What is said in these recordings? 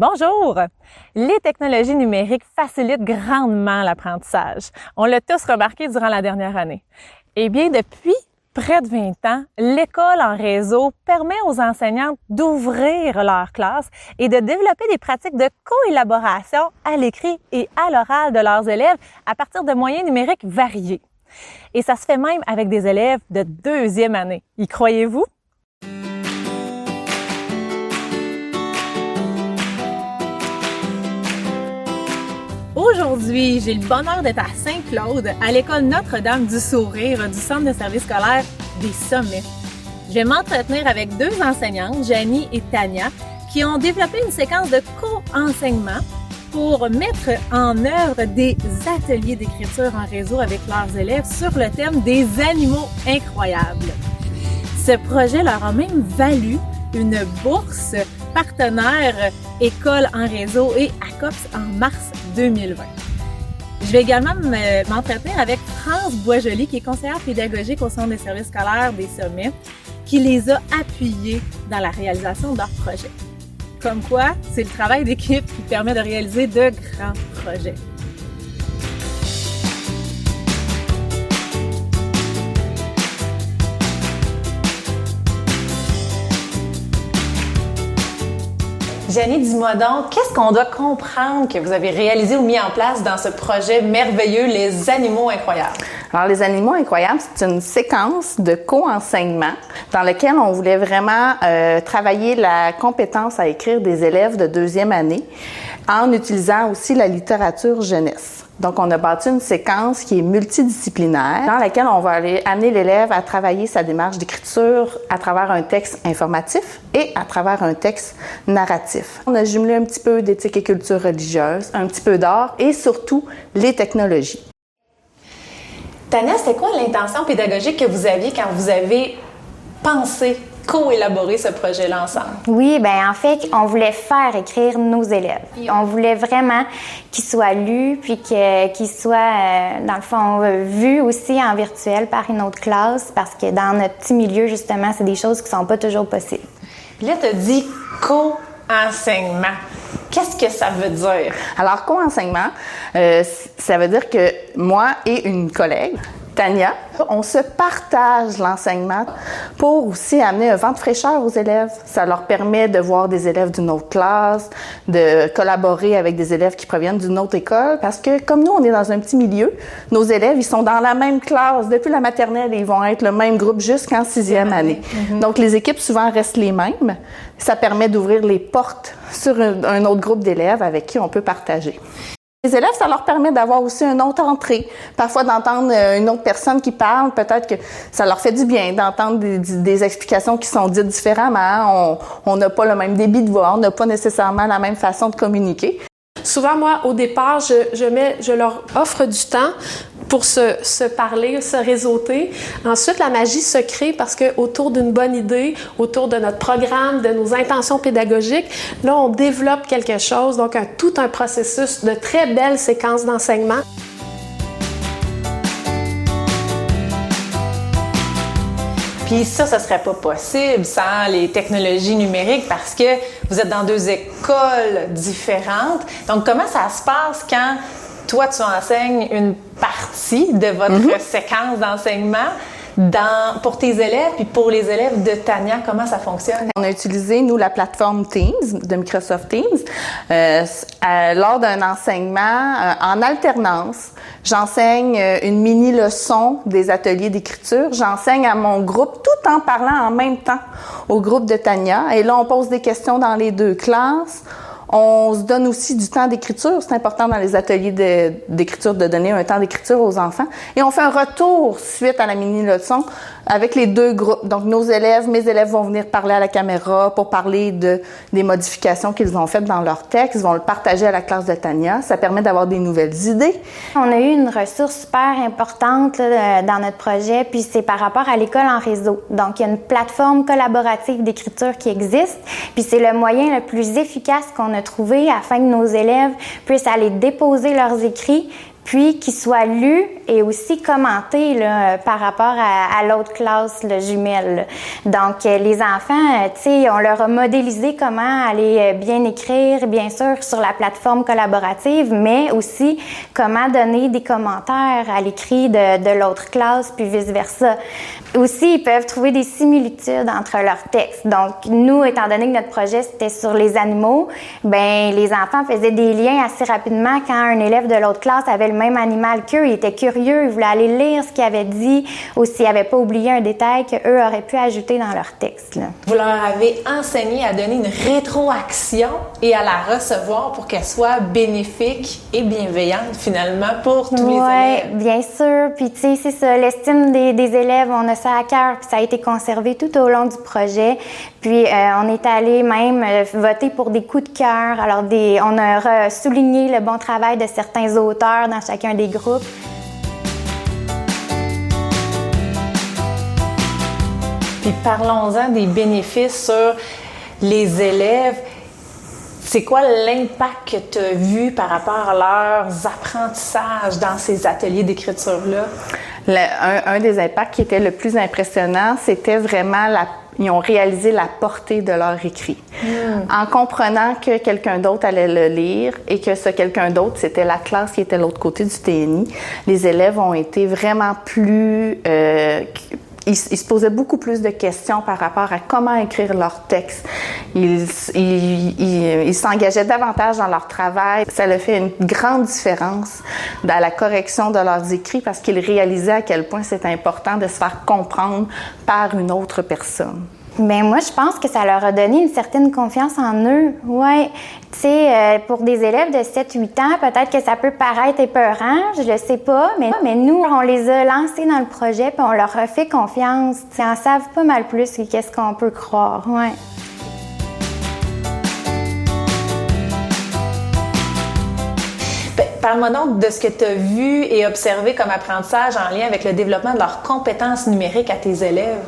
Bonjour! Les technologies numériques facilitent grandement l'apprentissage. On l'a tous remarqué durant la dernière année. Eh bien, depuis près de 20 ans, l'école en réseau permet aux enseignants d'ouvrir leur classe et de développer des pratiques de coélaboration à l'écrit et à l'oral de leurs élèves à partir de moyens numériques variés. Et ça se fait même avec des élèves de deuxième année. Y croyez-vous? Aujourd'hui, j'ai le bonheur d'être à Saint-Claude, à l'école Notre-Dame du Sourire du Centre de service scolaire des Sommets. Je vais m'entretenir avec deux enseignantes, Janie et Tania, qui ont développé une séquence de co-enseignement pour mettre en œuvre des ateliers d'écriture en réseau avec leurs élèves sur le thème des animaux incroyables. Ce projet leur a même valu une bourse partenaire École en réseau et ACOPS en mars 2020. Je vais également m'entretenir avec France Boisjoli, qui est conseillère pédagogique au Centre des services scolaires des Sommets, qui les a appuyés dans la réalisation de leur projet. Comme quoi, c'est le travail d'équipe qui permet de réaliser de grands projets. Jenny, dis-moi donc, qu'est-ce qu'on doit comprendre que vous avez réalisé ou mis en place dans ce projet merveilleux, Les Animaux Incroyables? Alors, Les Animaux Incroyables, c'est une séquence de co-enseignement dans laquelle on voulait vraiment euh, travailler la compétence à écrire des élèves de deuxième année en utilisant aussi la littérature jeunesse. Donc, on a bâti une séquence qui est multidisciplinaire dans laquelle on va aller amener l'élève à travailler sa démarche d'écriture à travers un texte informatif et à travers un texte narratif. On a jumelé un petit peu d'éthique et culture religieuse, un petit peu d'art et surtout les technologies. Tania, c'était quoi l'intention pédagogique que vous aviez quand vous avez pensé co-élaborer ce projet-là ensemble? Oui, ben en fait, on voulait faire écrire nos élèves. On voulait vraiment qu'ils soient lus, puis qu'ils soient, euh, dans le fond, vus aussi en virtuel par une autre classe, parce que dans notre petit milieu, justement, c'est des choses qui sont pas toujours possibles. là, tu as dit co-enseignement. Qu'est-ce que ça veut dire? Alors, co-enseignement, euh, ça veut dire que moi et une collègue, Tania, on se partage l'enseignement pour aussi amener un vent de fraîcheur aux élèves. Ça leur permet de voir des élèves d'une autre classe, de collaborer avec des élèves qui proviennent d'une autre école, parce que comme nous, on est dans un petit milieu, nos élèves, ils sont dans la même classe depuis la maternelle et ils vont être le même groupe jusqu'en sixième année. Mm-hmm. Donc, les équipes souvent restent les mêmes. Ça permet d'ouvrir les portes sur un autre groupe d'élèves avec qui on peut partager. Les élèves, ça leur permet d'avoir aussi une autre entrée. Parfois, d'entendre euh, une autre personne qui parle, peut-être que ça leur fait du bien d'entendre des, explications qui sont dites différemment. On n'a pas le même débit de voix, on n'a pas nécessairement la même façon de communiquer. Souvent, moi, au départ, je, leur offre du temps pour se, se, parler, se réseauter. Ensuite, la magie se crée parce que autour d'une bonne idée, autour de notre programme, de nos intentions pédagogiques, là, on développe quelque chose, donc un, tout un processus de très belles séquences d'enseignement. Puis ça, ce serait pas possible sans les technologies numériques parce que vous êtes dans deux écoles différentes. Donc, comment ça se passe quand toi, tu enseignes une partie de votre mhm. séquence d'enseignement? Dans, pour tes élèves, puis pour les élèves de Tania, comment ça fonctionne? On a utilisé, nous, la plateforme Teams de Microsoft Teams euh, lors d'un enseignement euh, en alternance. J'enseigne euh, une mini-leçon des ateliers d'écriture. J'enseigne à mon groupe tout en parlant en même temps au groupe de Tania. Et là, on pose des questions dans les deux classes. On se donne aussi du temps d'écriture. C'est important dans les ateliers d'écriture de, donner un temps d'écriture aux enfants. Et on fait un retour suite à la mini-leçon avec les deux groupes. Donc, nos élèves, mes élèves vont venir parler à la caméra pour parler de, des modifications qu'ils ont faites dans leur texte. Ils vont le partager à la classe de Tania. Ça permet d'avoir des nouvelles idées. On a eu une ressource super importante dans notre projet, puis c'est par rapport à l'école en réseau. Donc, il y a une plateforme collaborative d'écriture qui existe, puis c'est le moyen le plus efficace qu'on a trouvé afin que nos élèves puissent aller déposer leurs écrits puis qui soit lu et aussi commenté là, par rapport à, l'autre classe le jumelle. Donc, euh, les enfants, euh, tu sais, on leur a modélisé comment aller euh, bien écrire, bien sûr, sur la plateforme collaborative, mais aussi comment donner des commentaires à l'écrit de, de l'autre classe, puis vice-versa. Aussi, ils peuvent trouver des similitudes entre leurs textes. Donc, nous, étant donné que notre projet c'était sur les animaux, ben les enfants faisaient des liens assez rapidement quand un élève de l'autre classe avait le même animal qu'eux. Ils étaient curieux, ils voulaient aller lire ce qu'il avait dit ou s'ils n'avaient pas oublié un détail qu'eux auraient pu ajouter dans leur texte. Vous leur avez enseigné à donner une rétroaction et à la recevoir pour qu'elle soit bénéfique et bienveillante finalement pour tous les élèves. Oui, bien sûr. Puis tu sais, c'est ça, l'estime des, des élèves, on a ça à cœur, puis ça a été conservé tout au long du projet. Puis euh, on est allé même euh, voter pour des coups de cœur. Alors des, on a souligné le bon travail de certains auteurs dans chacun des groupes. Puis parlons-en des bénéfices sur les élèves. C'est quoi l'impact que tu as vu par rapport à leurs apprentissages dans ces ateliers d'écriture-là? un, des impacts qui était le plus impressionnant, c'était vraiment la ils ont réalisé la portée de leur écrit. Hmm. En comprenant que quelqu'un d'autre allait le lire et que ce quelqu'un d'autre, c'était la classe qui était de l'autre côté du TNI, les élèves ont été vraiment plus, euh, ils, se posaient beaucoup plus de questions par rapport à comment écrire leur texte. Ils, s'engageaient davantage dans leur travail. Ça a fait une grande différence dans la correction de leurs écrits parce qu'ils réalisaient à quel point c'est important de se faire comprendre par une autre personne. Ben moi, je pense que ça leur a donné une certaine confiance en eux. Ouais, tu sais, euh, pour des élèves de 7-8 ans, peut-être que ça peut paraître épeurant, je le sais pas, mais, mais nous, on les a lancés dans le projet, puis on leur a fait confiance. Ils en savent pas mal plus que qu'est-ce qu'on peut croire. Ouais. Ben, parle-moi donc de ce que tu as vu et observé comme apprentissage en lien avec le développement de leurs compétences numériques à tes élèves.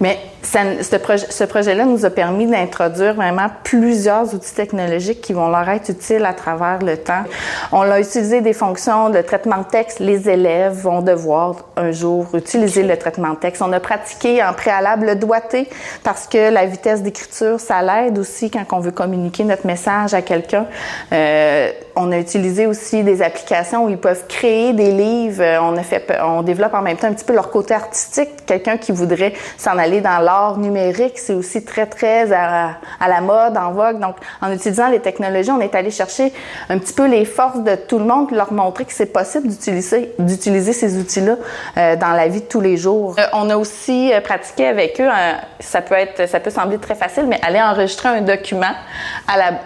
Mais ce, projet, ce projet-là nous a permis d'introduire vraiment plusieurs outils technologiques qui vont leur être utiles à travers le temps. On a utilisé des fonctions de traitement de texte. Les élèves vont devoir un jour utiliser le traitement de texte. On a pratiqué en préalable le doigté parce que la vitesse d'écriture, ça l'aide aussi quand on veut communiquer notre message à quelqu'un. Euh, on a utilisé aussi des applications où ils peuvent créer des livres. On a fait, on développe en même temps un petit peu leur côté artistique. Quelqu'un qui voudrait s'en aller dans l'art numérique, c'est aussi très, très à, la mode, en vogue. Donc, en utilisant les technologies, on est allé chercher un petit peu les forces de tout le monde, leur montrer que c'est possible d'utiliser, ces outils-là euh, dans la vie de tous les jours. Euh, on a aussi euh, pratiqué avec eux, ça peut ça peut sembler très facile, mais aller enregistrer un document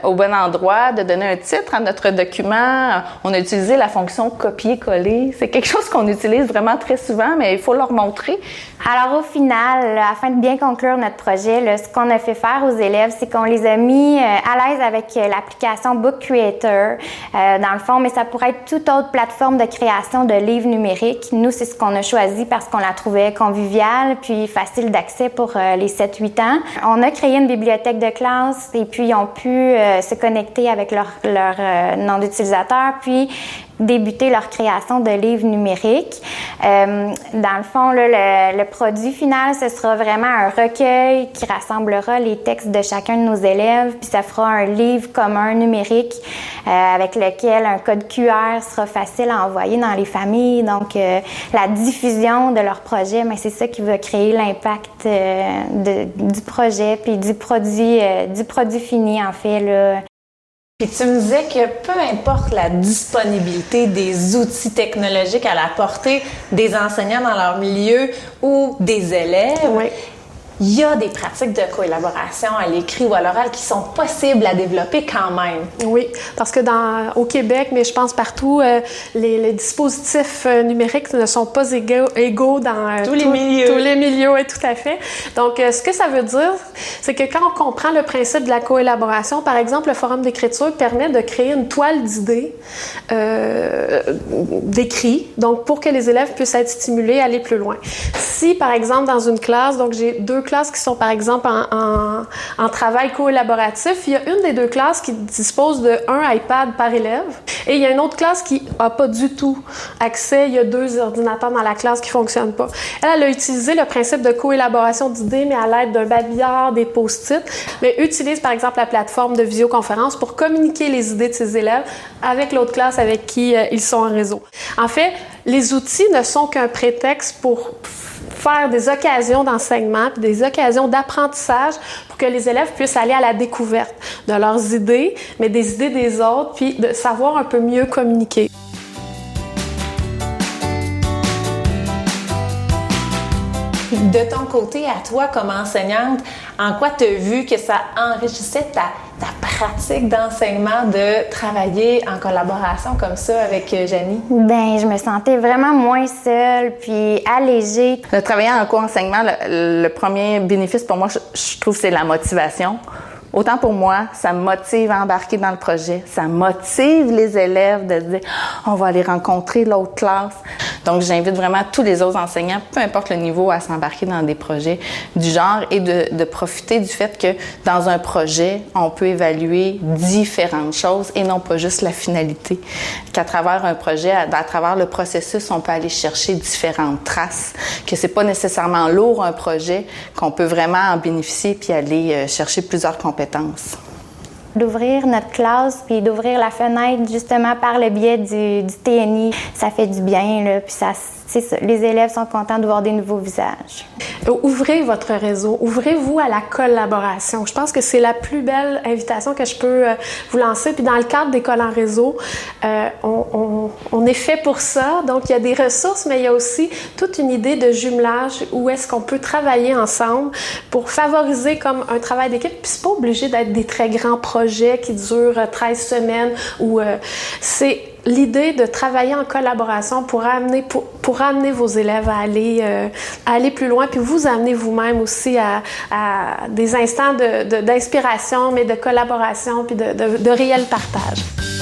au bon endroit, de donner un titre à notre document. On a utilisé la fonction copier-coller. C'est quelque chose qu'on utilise vraiment très souvent, mais il faut leur montrer. Alors, au final, afin de bien conclure notre projet, ce qu'on a fait faire aux élèves, c'est qu'on les a mis euh, à l'aise avec euh, l'application Book Creator, euh, dans le fond, mais ça pourrait être toute autre plateforme de création de livres numériques. Nous, c'est ce qu'on a choisi parce qu'on la trouvait conviviale puis facile d'accès pour les 7-8 ans. On a créé une bibliothèque de classe et puis ils ont pu se connecter avec leur, leur nom d'utilisateur, puis débuter leur création de livres numériques. Euh, dans le fond, le, produit final, ce sera vraiment un recueil qui rassemblera les textes de chacun de nos élèves, puis ça fera un livre commun numérique euh, avec lequel un code QR sera facile à envoyer dans les familles. Donc, euh, la diffusion de leur projet, mais c'est ça qui va créer l'impact du projet, puis du produit, du produit fini, en fait, puis tu me disais que peu importe la disponibilité des outils technologiques à la portée des enseignants dans leur milieu ou des élèves, il y a des pratiques de collaboration à l'écrit ou à l'oral qui sont possibles à développer quand même. Oui, parce que dans, au Québec, mais je pense partout, euh, les, dispositifs euh, numériques ne sont pas égaux, égaux dans euh, tous les milieux. Tous les milieux, oui, tout à fait. Donc, ce que ça veut dire, c'est que quand on comprend le principe de la collaboration, par exemple, le forum d'écriture permet de créer une toile d'idées d'écrit, donc pour que les élèves puissent être stimulés à aller plus loin. Si, par exemple, dans une classe, donc j'ai deux classes qui sont, par exemple, en, travail collaboratif, il y a une des deux classes qui dispose de un iPad par élève et il y a une autre classe qui a pas du tout accès. Il y a deux ordinateurs dans la classe qui fonctionnent pas. Elle, elle a utilisé le principe de coélaboration d'idées, mais à l'aide d'un babillard, des post-it, mais utilise, par exemple, la plateforme de visioconférence pour communiquer les idées de ses élèves avec l'autre classe avec qui euh, ils sont en réseau. En fait, les outils ne sont qu'un prétexte pour faire des occasions d'enseignement, des occasions d'apprentissage pour que les élèves puissent aller à la découverte de leurs idées, mais des idées des autres, puis de savoir un peu mieux communiquer. De ton côté, à toi comme enseignante, en quoi tu as vu que ça enrichissait ta, ta pratique d'enseignement de travailler en collaboration comme ça avec euh, Janie? Ben, je me sentais vraiment moins seule puis allégée. De travailler en co-enseignement, le, premier bénéfice pour moi, je, je trouve, c'est la motivation. Autant pour moi, ça me motive à embarquer dans le projet. Ça motive les élèves de dire, on va aller rencontrer l'autre classe. Donc, j'invite vraiment tous les autres enseignants, peu importe le niveau, à s'embarquer dans des projets du genre et de, de, profiter du fait que dans un projet, on peut évaluer différentes choses et non pas juste la finalité. Qu'à travers un projet, à, travers le processus, on peut aller chercher différentes traces. Que c'est pas nécessairement lourd un projet, qu'on peut vraiment en bénéficier puis aller euh, chercher plusieurs compétences d'ouvrir notre classe puis d'ouvrir la fenêtre justement par le biais du, TNI. Ça fait du bien, puis ça, ça, les élèves sont contents de voir des nouveaux visages. Ouvrez votre réseau, ouvrez-vous à la collaboration. Je pense que c'est la plus belle invitation que je peux euh, vous lancer. Puis dans le cadre d'école en réseau, euh, on, on, on, est fait pour ça. Donc il y a des ressources, mais il y a aussi toute une idée de jumelage où est-ce qu'on peut travailler ensemble pour favoriser comme un travail d'équipe. Puis c'est pas obligé d'être des très grands projets qui durent 13 semaines ou euh, c'est l'idée de travailler en collaboration pour amener, pour, pour amener vos élèves à aller, euh, à aller plus loin, puis vous amener vous-même aussi à, à, des instants d'inspiration, de, de, mais de collaboration, puis de, de réel partage.